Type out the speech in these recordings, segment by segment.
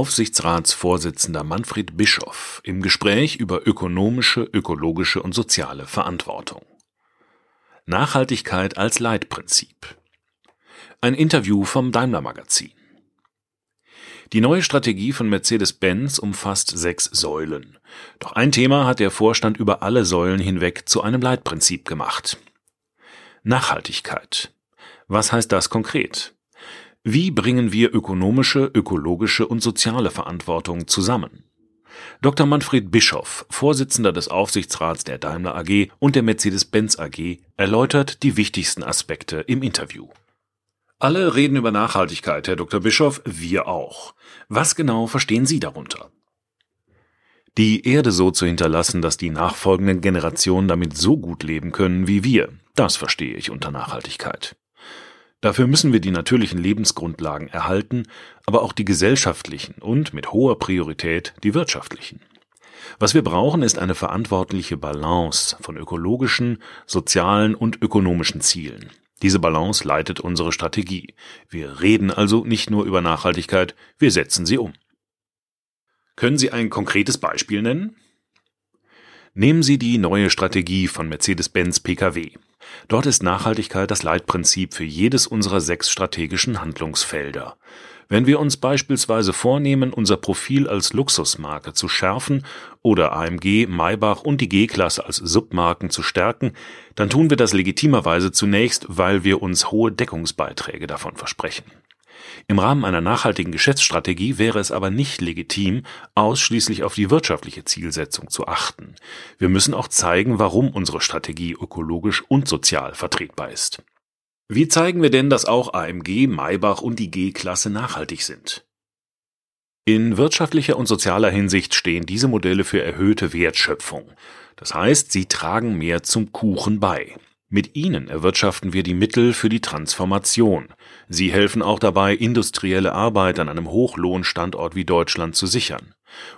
Aufsichtsratsvorsitzender Manfred Bischoff im Gespräch über ökonomische, ökologische und soziale Verantwortung. Nachhaltigkeit als Leitprinzip. Ein Interview vom Daimler Magazin. Die neue Strategie von Mercedes-Benz umfasst sechs Säulen. Doch ein Thema hat der Vorstand über alle Säulen hinweg zu einem Leitprinzip gemacht. Nachhaltigkeit. Was heißt das konkret? Wie bringen wir ökonomische, ökologische und soziale Verantwortung zusammen? Dr. Manfred Bischoff, Vorsitzender des Aufsichtsrats der Daimler AG und der Mercedes-Benz AG, erläutert die wichtigsten Aspekte im Interview. Alle reden über Nachhaltigkeit, Herr Dr. Bischoff, wir auch. Was genau verstehen Sie darunter? Die Erde so zu hinterlassen, dass die nachfolgenden Generationen damit so gut leben können wie wir, das verstehe ich unter Nachhaltigkeit. Dafür müssen wir die natürlichen Lebensgrundlagen erhalten, aber auch die gesellschaftlichen und mit hoher Priorität die wirtschaftlichen. Was wir brauchen, ist eine verantwortliche Balance von ökologischen, sozialen und ökonomischen Zielen. Diese Balance leitet unsere Strategie. Wir reden also nicht nur über Nachhaltigkeit, wir setzen sie um. Können Sie ein konkretes Beispiel nennen? Nehmen Sie die neue Strategie von Mercedes-Benz Pkw. Dort ist Nachhaltigkeit das Leitprinzip für jedes unserer sechs strategischen Handlungsfelder. Wenn wir uns beispielsweise vornehmen, unser Profil als Luxusmarke zu schärfen oder AMG, Maybach und die G-Klasse als Submarken zu stärken, dann tun wir das legitimerweise zunächst, weil wir uns hohe Deckungsbeiträge davon versprechen. Im Rahmen einer nachhaltigen Geschäftsstrategie wäre es aber nicht legitim, ausschließlich auf die wirtschaftliche Zielsetzung zu achten. Wir müssen auch zeigen, warum unsere Strategie ökologisch und sozial vertretbar ist. Wie zeigen wir denn, dass auch AMG, Maybach und die G-Klasse nachhaltig sind? In wirtschaftlicher und sozialer Hinsicht stehen diese Modelle für erhöhte Wertschöpfung. Das heißt, sie tragen mehr zum Kuchen bei. Mit ihnen erwirtschaften wir die Mittel für die Transformation. Sie helfen auch dabei, industrielle Arbeit an einem Hochlohnstandort wie Deutschland zu sichern.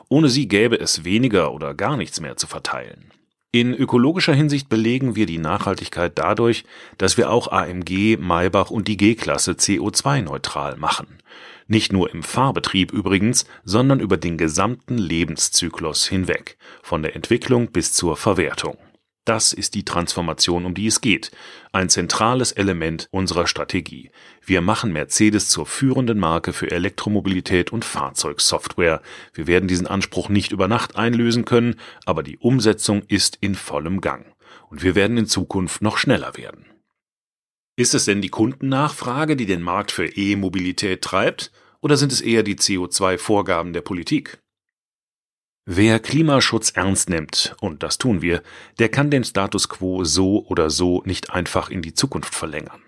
Ohne sie gäbe es weniger oder gar nichts mehr zu verteilen. In ökologischer Hinsicht belegen wir die Nachhaltigkeit dadurch, dass wir auch AMG, Maybach und die G-Klasse CO2-neutral machen. Nicht nur im Fahrbetrieb übrigens, sondern über den gesamten Lebenszyklus hinweg, von der Entwicklung bis zur Verwertung. Das ist die Transformation, um die es geht. Ein zentrales Element unserer Strategie. Wir machen Mercedes zur führenden Marke für Elektromobilität und Fahrzeugsoftware. Wir werden diesen Anspruch nicht über Nacht einlösen können, aber die Umsetzung ist in vollem Gang. Und wir werden in Zukunft noch schneller werden. Ist es denn die Kundennachfrage, die den Markt für E-Mobilität treibt, oder sind es eher die CO2-Vorgaben der Politik? Wer Klimaschutz ernst nimmt, und das tun wir, der kann den Status quo so oder so nicht einfach in die Zukunft verlängern.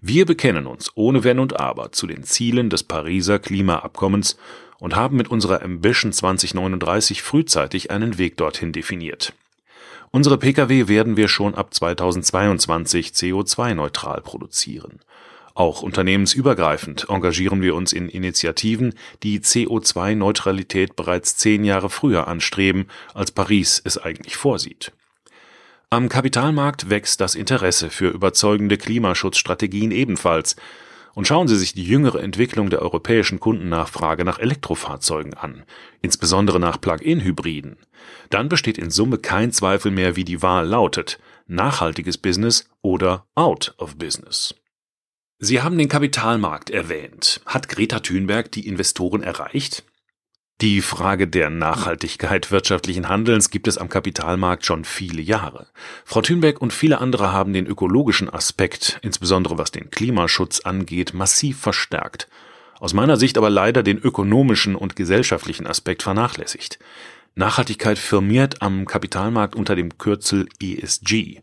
Wir bekennen uns ohne Wenn und Aber zu den Zielen des Pariser Klimaabkommens und haben mit unserer Ambition 2039 frühzeitig einen Weg dorthin definiert. Unsere Pkw werden wir schon ab 2022 CO2-neutral produzieren. Auch unternehmensübergreifend engagieren wir uns in Initiativen, die CO2-Neutralität bereits zehn Jahre früher anstreben, als Paris es eigentlich vorsieht. Am Kapitalmarkt wächst das Interesse für überzeugende Klimaschutzstrategien ebenfalls. Und schauen Sie sich die jüngere Entwicklung der europäischen Kundennachfrage nach Elektrofahrzeugen an, insbesondere nach Plug-in-Hybriden. Dann besteht in Summe kein Zweifel mehr, wie die Wahl lautet nachhaltiges Business oder out of business. Sie haben den Kapitalmarkt erwähnt. Hat Greta Thunberg die Investoren erreicht? Die Frage der Nachhaltigkeit wirtschaftlichen Handelns gibt es am Kapitalmarkt schon viele Jahre. Frau Thunberg und viele andere haben den ökologischen Aspekt, insbesondere was den Klimaschutz angeht, massiv verstärkt. Aus meiner Sicht aber leider den ökonomischen und gesellschaftlichen Aspekt vernachlässigt. Nachhaltigkeit firmiert am Kapitalmarkt unter dem Kürzel ESG.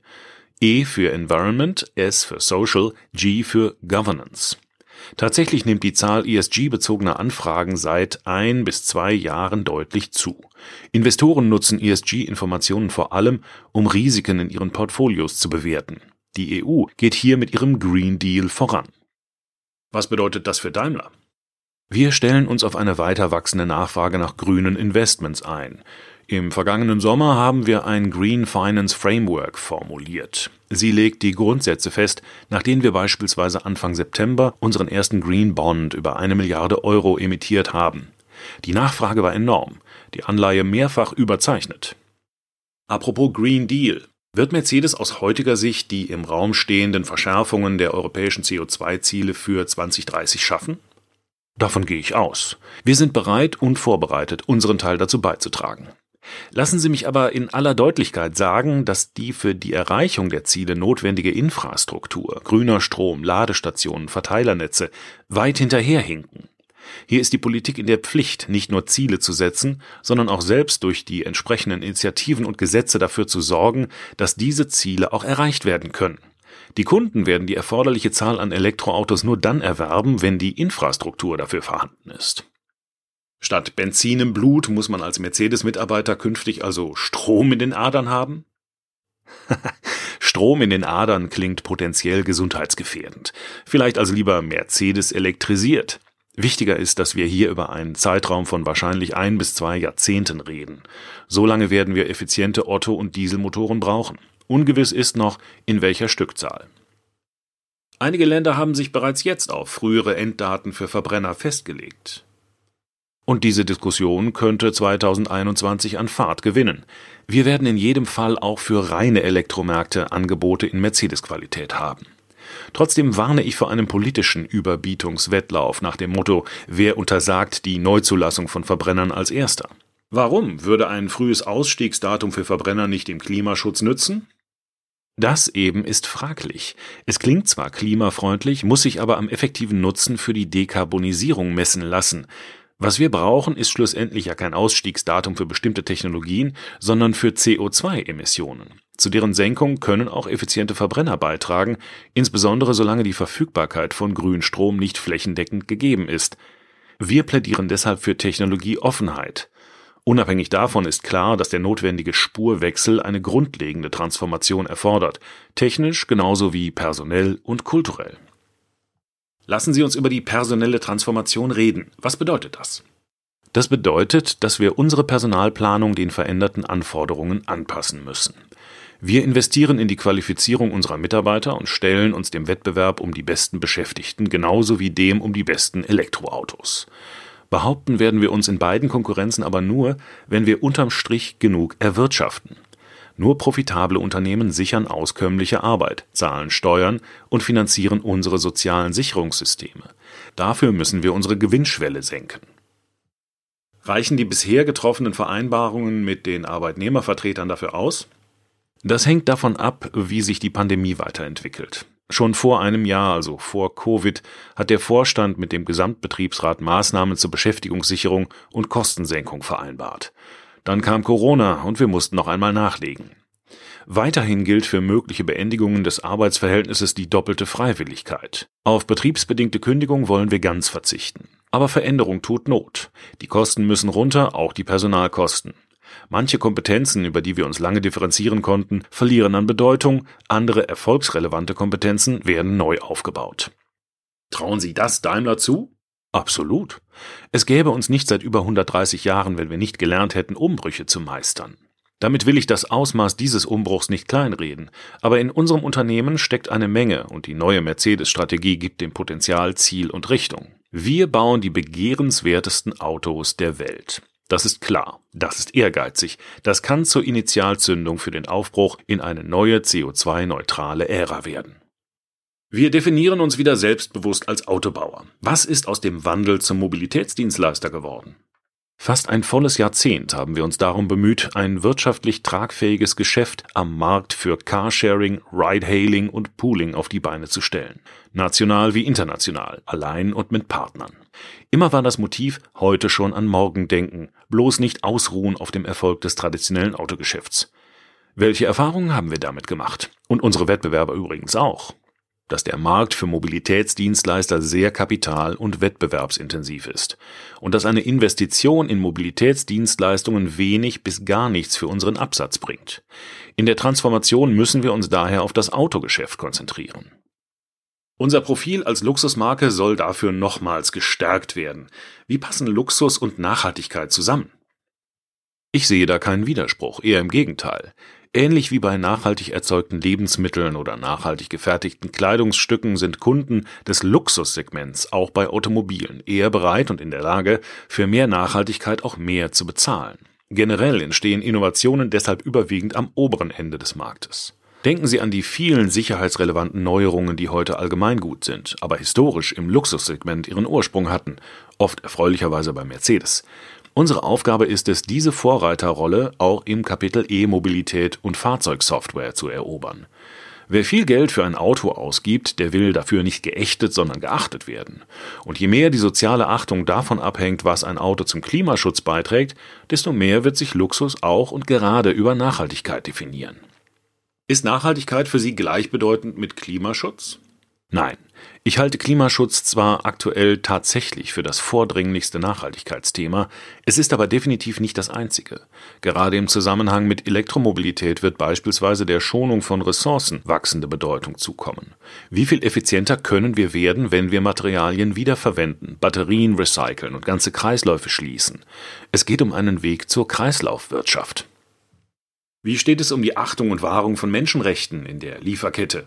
E für Environment, S für Social, G für Governance. Tatsächlich nimmt die Zahl ESG-bezogener Anfragen seit ein bis zwei Jahren deutlich zu. Investoren nutzen ESG-Informationen vor allem, um Risiken in ihren Portfolios zu bewerten. Die EU geht hier mit ihrem Green Deal voran. Was bedeutet das für Daimler? Wir stellen uns auf eine weiter wachsende Nachfrage nach grünen Investments ein. Im vergangenen Sommer haben wir ein Green Finance Framework formuliert. Sie legt die Grundsätze fest, nach denen wir beispielsweise Anfang September unseren ersten Green Bond über eine Milliarde Euro emittiert haben. Die Nachfrage war enorm, die Anleihe mehrfach überzeichnet. Apropos Green Deal. Wird Mercedes aus heutiger Sicht die im Raum stehenden Verschärfungen der europäischen CO2-Ziele für 2030 schaffen? Davon gehe ich aus. Wir sind bereit und vorbereitet, unseren Teil dazu beizutragen. Lassen Sie mich aber in aller Deutlichkeit sagen, dass die für die Erreichung der Ziele notwendige Infrastruktur, grüner Strom, Ladestationen, Verteilernetze weit hinterherhinken. Hier ist die Politik in der Pflicht, nicht nur Ziele zu setzen, sondern auch selbst durch die entsprechenden Initiativen und Gesetze dafür zu sorgen, dass diese Ziele auch erreicht werden können. Die Kunden werden die erforderliche Zahl an Elektroautos nur dann erwerben, wenn die Infrastruktur dafür vorhanden ist. Statt Benzin im Blut muss man als Mercedes-Mitarbeiter künftig also Strom in den Adern haben? Strom in den Adern klingt potenziell gesundheitsgefährdend. Vielleicht also lieber Mercedes elektrisiert. Wichtiger ist, dass wir hier über einen Zeitraum von wahrscheinlich ein bis zwei Jahrzehnten reden. So lange werden wir effiziente Otto- und Dieselmotoren brauchen. Ungewiss ist noch, in welcher Stückzahl. Einige Länder haben sich bereits jetzt auf frühere Enddaten für Verbrenner festgelegt. Und diese Diskussion könnte 2021 an Fahrt gewinnen. Wir werden in jedem Fall auch für reine Elektromärkte Angebote in Mercedes-Qualität haben. Trotzdem warne ich vor einem politischen Überbietungswettlauf nach dem Motto, wer untersagt die Neuzulassung von Verbrennern als erster? Warum würde ein frühes Ausstiegsdatum für Verbrenner nicht dem Klimaschutz nützen? Das eben ist fraglich. Es klingt zwar klimafreundlich, muss sich aber am effektiven Nutzen für die Dekarbonisierung messen lassen. Was wir brauchen, ist schlussendlich ja kein Ausstiegsdatum für bestimmte Technologien, sondern für CO2-Emissionen. Zu deren Senkung können auch effiziente Verbrenner beitragen, insbesondere solange die Verfügbarkeit von Grünstrom nicht flächendeckend gegeben ist. Wir plädieren deshalb für Technologieoffenheit. Unabhängig davon ist klar, dass der notwendige Spurwechsel eine grundlegende Transformation erfordert, technisch genauso wie personell und kulturell. Lassen Sie uns über die personelle Transformation reden. Was bedeutet das? Das bedeutet, dass wir unsere Personalplanung den veränderten Anforderungen anpassen müssen. Wir investieren in die Qualifizierung unserer Mitarbeiter und stellen uns dem Wettbewerb um die besten Beschäftigten genauso wie dem um die besten Elektroautos. Behaupten werden wir uns in beiden Konkurrenzen aber nur, wenn wir unterm Strich genug erwirtschaften. Nur profitable Unternehmen sichern auskömmliche Arbeit, zahlen Steuern und finanzieren unsere sozialen Sicherungssysteme. Dafür müssen wir unsere Gewinnschwelle senken. Reichen die bisher getroffenen Vereinbarungen mit den Arbeitnehmervertretern dafür aus? Das hängt davon ab, wie sich die Pandemie weiterentwickelt. Schon vor einem Jahr, also vor Covid, hat der Vorstand mit dem Gesamtbetriebsrat Maßnahmen zur Beschäftigungssicherung und Kostensenkung vereinbart. Dann kam Corona und wir mussten noch einmal nachlegen. Weiterhin gilt für mögliche Beendigungen des Arbeitsverhältnisses die doppelte Freiwilligkeit. Auf betriebsbedingte Kündigung wollen wir ganz verzichten. Aber Veränderung tut Not. Die Kosten müssen runter, auch die Personalkosten. Manche Kompetenzen, über die wir uns lange differenzieren konnten, verlieren an Bedeutung, andere erfolgsrelevante Kompetenzen werden neu aufgebaut. Trauen Sie das Daimler zu? Absolut. Es gäbe uns nicht seit über 130 Jahren, wenn wir nicht gelernt hätten, Umbrüche zu meistern. Damit will ich das Ausmaß dieses Umbruchs nicht kleinreden, aber in unserem Unternehmen steckt eine Menge und die neue Mercedes-Strategie gibt dem Potenzial Ziel und Richtung. Wir bauen die begehrenswertesten Autos der Welt. Das ist klar, das ist ehrgeizig, das kann zur Initialzündung für den Aufbruch in eine neue CO2-neutrale Ära werden. Wir definieren uns wieder selbstbewusst als Autobauer. Was ist aus dem Wandel zum Mobilitätsdienstleister geworden? Fast ein volles Jahrzehnt haben wir uns darum bemüht, ein wirtschaftlich tragfähiges Geschäft am Markt für Carsharing, Ride-Hailing und Pooling auf die Beine zu stellen. National wie international, allein und mit Partnern. Immer war das Motiv heute schon an morgen denken, bloß nicht ausruhen auf dem Erfolg des traditionellen Autogeschäfts. Welche Erfahrungen haben wir damit gemacht? Und unsere Wettbewerber übrigens auch dass der Markt für Mobilitätsdienstleister sehr kapital- und wettbewerbsintensiv ist und dass eine Investition in Mobilitätsdienstleistungen wenig bis gar nichts für unseren Absatz bringt. In der Transformation müssen wir uns daher auf das Autogeschäft konzentrieren. Unser Profil als Luxusmarke soll dafür nochmals gestärkt werden. Wie passen Luxus und Nachhaltigkeit zusammen? Ich sehe da keinen Widerspruch, eher im Gegenteil. Ähnlich wie bei nachhaltig erzeugten Lebensmitteln oder nachhaltig gefertigten Kleidungsstücken sind Kunden des Luxussegments auch bei Automobilen eher bereit und in der Lage, für mehr Nachhaltigkeit auch mehr zu bezahlen. Generell entstehen Innovationen deshalb überwiegend am oberen Ende des Marktes. Denken Sie an die vielen sicherheitsrelevanten Neuerungen, die heute allgemeingut sind, aber historisch im Luxussegment ihren Ursprung hatten, oft erfreulicherweise bei Mercedes. Unsere Aufgabe ist es, diese Vorreiterrolle auch im Kapitel E-Mobilität und Fahrzeugsoftware zu erobern. Wer viel Geld für ein Auto ausgibt, der will dafür nicht geächtet, sondern geachtet werden. Und je mehr die soziale Achtung davon abhängt, was ein Auto zum Klimaschutz beiträgt, desto mehr wird sich Luxus auch und gerade über Nachhaltigkeit definieren. Ist Nachhaltigkeit für Sie gleichbedeutend mit Klimaschutz? Nein, ich halte Klimaschutz zwar aktuell tatsächlich für das vordringlichste Nachhaltigkeitsthema, es ist aber definitiv nicht das einzige. Gerade im Zusammenhang mit Elektromobilität wird beispielsweise der Schonung von Ressourcen wachsende Bedeutung zukommen. Wie viel effizienter können wir werden, wenn wir Materialien wiederverwenden, Batterien recyceln und ganze Kreisläufe schließen? Es geht um einen Weg zur Kreislaufwirtschaft. Wie steht es um die Achtung und Wahrung von Menschenrechten in der Lieferkette?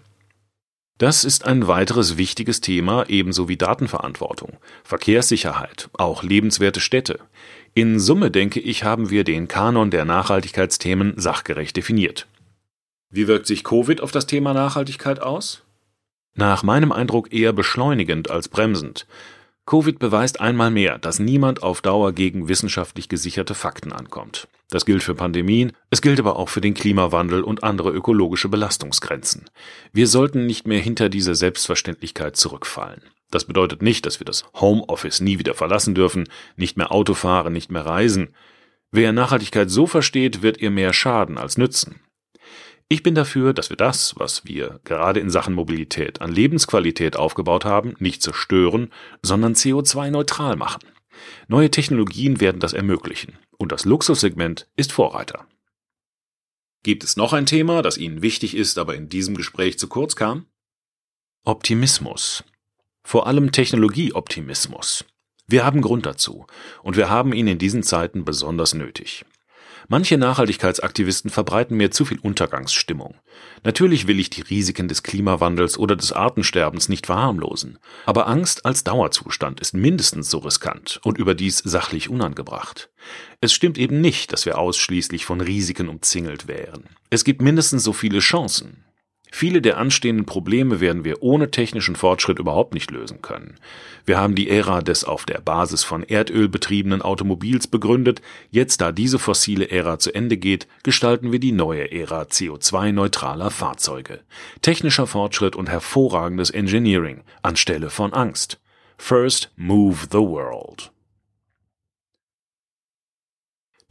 Das ist ein weiteres wichtiges Thema, ebenso wie Datenverantwortung, Verkehrssicherheit, auch lebenswerte Städte. In Summe, denke ich, haben wir den Kanon der Nachhaltigkeitsthemen sachgerecht definiert. Wie wirkt sich Covid auf das Thema Nachhaltigkeit aus? Nach meinem Eindruck eher beschleunigend als bremsend. Covid beweist einmal mehr, dass niemand auf Dauer gegen wissenschaftlich gesicherte Fakten ankommt. Das gilt für Pandemien, es gilt aber auch für den Klimawandel und andere ökologische Belastungsgrenzen. Wir sollten nicht mehr hinter diese Selbstverständlichkeit zurückfallen. Das bedeutet nicht, dass wir das Homeoffice nie wieder verlassen dürfen, nicht mehr Auto fahren, nicht mehr reisen. Wer Nachhaltigkeit so versteht, wird ihr mehr schaden als nützen. Ich bin dafür, dass wir das, was wir gerade in Sachen Mobilität an Lebensqualität aufgebaut haben, nicht zerstören, sondern CO2-neutral machen. Neue Technologien werden das ermöglichen und das Luxussegment ist Vorreiter. Gibt es noch ein Thema, das Ihnen wichtig ist, aber in diesem Gespräch zu kurz kam? Optimismus. Vor allem Technologieoptimismus. Wir haben Grund dazu und wir haben ihn in diesen Zeiten besonders nötig. Manche Nachhaltigkeitsaktivisten verbreiten mir zu viel Untergangsstimmung. Natürlich will ich die Risiken des Klimawandels oder des Artensterbens nicht verharmlosen, aber Angst als Dauerzustand ist mindestens so riskant und überdies sachlich unangebracht. Es stimmt eben nicht, dass wir ausschließlich von Risiken umzingelt wären. Es gibt mindestens so viele Chancen. Viele der anstehenden Probleme werden wir ohne technischen Fortschritt überhaupt nicht lösen können. Wir haben die Ära des auf der Basis von Erdöl betriebenen Automobils begründet, jetzt da diese fossile Ära zu Ende geht, gestalten wir die neue Ära CO2-neutraler Fahrzeuge. Technischer Fortschritt und hervorragendes Engineering anstelle von Angst. First move the world.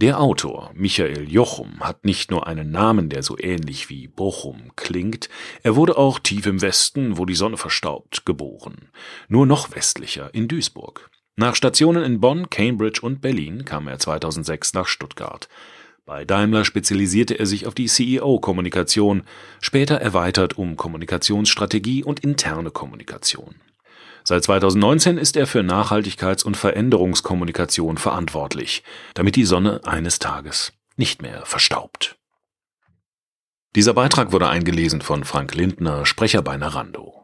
Der Autor Michael Jochum hat nicht nur einen Namen, der so ähnlich wie Bochum klingt, er wurde auch tief im Westen, wo die Sonne verstaubt, geboren. Nur noch westlicher, in Duisburg. Nach Stationen in Bonn, Cambridge und Berlin kam er 2006 nach Stuttgart. Bei Daimler spezialisierte er sich auf die CEO-Kommunikation, später erweitert um Kommunikationsstrategie und interne Kommunikation. Seit 2019 ist er für Nachhaltigkeits- und Veränderungskommunikation verantwortlich, damit die Sonne eines Tages nicht mehr verstaubt. Dieser Beitrag wurde eingelesen von Frank Lindner, Sprecher bei Narando.